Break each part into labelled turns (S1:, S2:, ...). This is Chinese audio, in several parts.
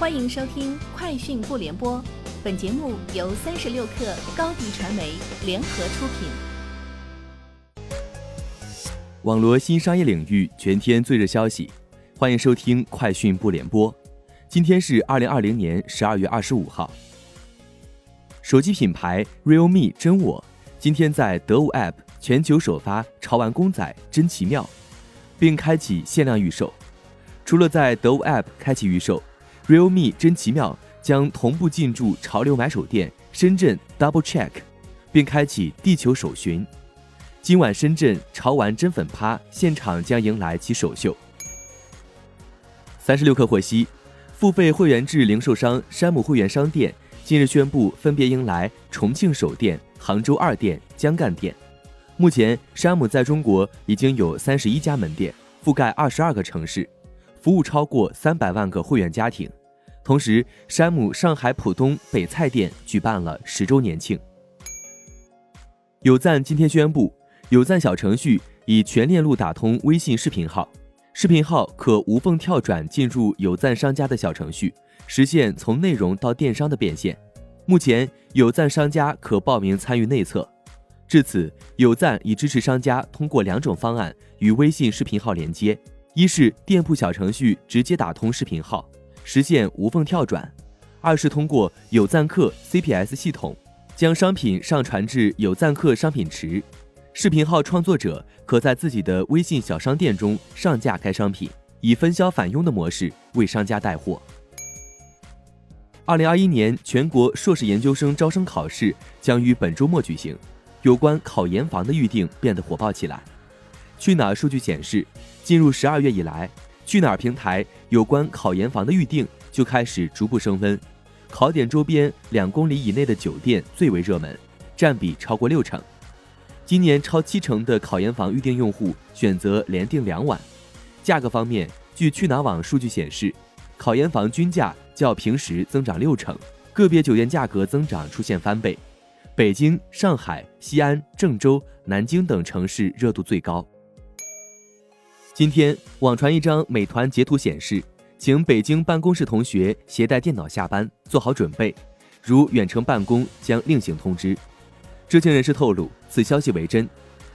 S1: 欢迎收听《快讯不联播》，本节目由三十六克高低传媒联合出品。
S2: 网罗新商业领域全天最热消息，欢迎收听《快讯不联播》。今天是二零二零年十二月二十五号。手机品牌 Realme 真我今天在得物 App 全球首发潮玩公仔真奇妙，并开启限量预售。除了在得物 App 开启预售，Realme 真奇妙将同步进驻潮流买手店深圳 Double Check，并开启地球首巡。今晚深圳潮玩真粉趴现场将迎来其首秀。三十六氪获悉，付费会员制零售商山姆会员商店近日宣布，分别迎来重庆首店、杭州二店、江干店。目前，山姆在中国已经有三十一家门店，覆盖二十二个城市，服务超过三百万个会员家庭。同时，山姆上海浦东北菜店举办了十周年庆。有赞今天宣布，有赞小程序已全链路打通微信视频号，视频号可无缝跳转进入有赞商家的小程序，实现从内容到电商的变现。目前，有赞商家可报名参与内测。至此，有赞已支持商家通过两种方案与微信视频号连接：一是店铺小程序直接打通视频号。实现无缝跳转，二是通过有赞客 CPS 系统将商品上传至有赞客商品池，视频号创作者可在自己的微信小商店中上架该商品，以分销返佣的模式为商家带货。二零二一年全国硕士研究生招生考试将于本周末举行，有关考研房的预定变得火爆起来。去哪儿数据显示，进入十二月以来。去哪儿平台有关考研房的预订就开始逐步升温，考点周边两公里以内的酒店最为热门，占比超过六成。今年超七成的考研房预订用户选择连订两晚。价格方面，据去哪儿网数据显示，考研房均价较平时增长六成，个别酒店价格增长出现翻倍。北京、上海、西安、郑州、南京等城市热度最高。今天网传一张美团截图显示，请北京办公室同学携带电脑下班，做好准备。如远程办公将另行通知。知情人士透露，此消息为真。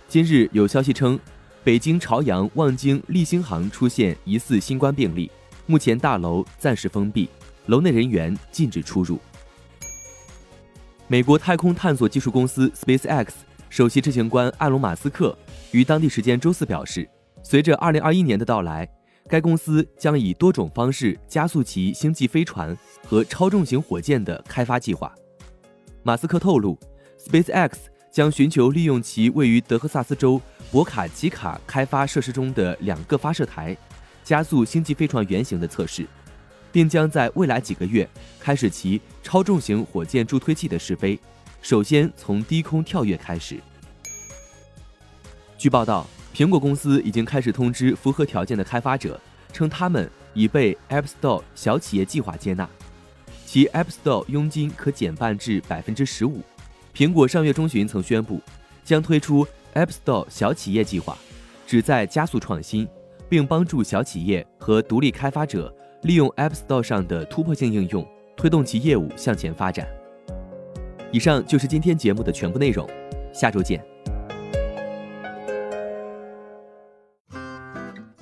S2: 今日有消息称，北京朝阳望京立星行出现疑似新冠病例，目前大楼暂时封闭，楼内人员禁止出入。美国太空探索技术公司 SpaceX 首席执行官埃隆·马斯克于当地时间周四表示。随着2021年的到来，该公司将以多种方式加速其星际飞船和超重型火箭的开发计划。马斯克透露，SpaceX 将寻求利用其位于德克萨斯州博卡奇卡开发设施中的两个发射台，加速星际飞船原型的测试，并将在未来几个月开始其超重型火箭助推器的试飞，首先从低空跳跃开始。据报道。苹果公司已经开始通知符合条件的开发者，称他们已被 App Store 小企业计划接纳，其 App Store 佣金可减半至百分之十五。苹果上月中旬曾宣布，将推出 App Store 小企业计划，旨在加速创新，并帮助小企业和独立开发者利用 App Store 上的突破性应用，推动其业务向前发展。以上就是今天节目的全部内容，下周见。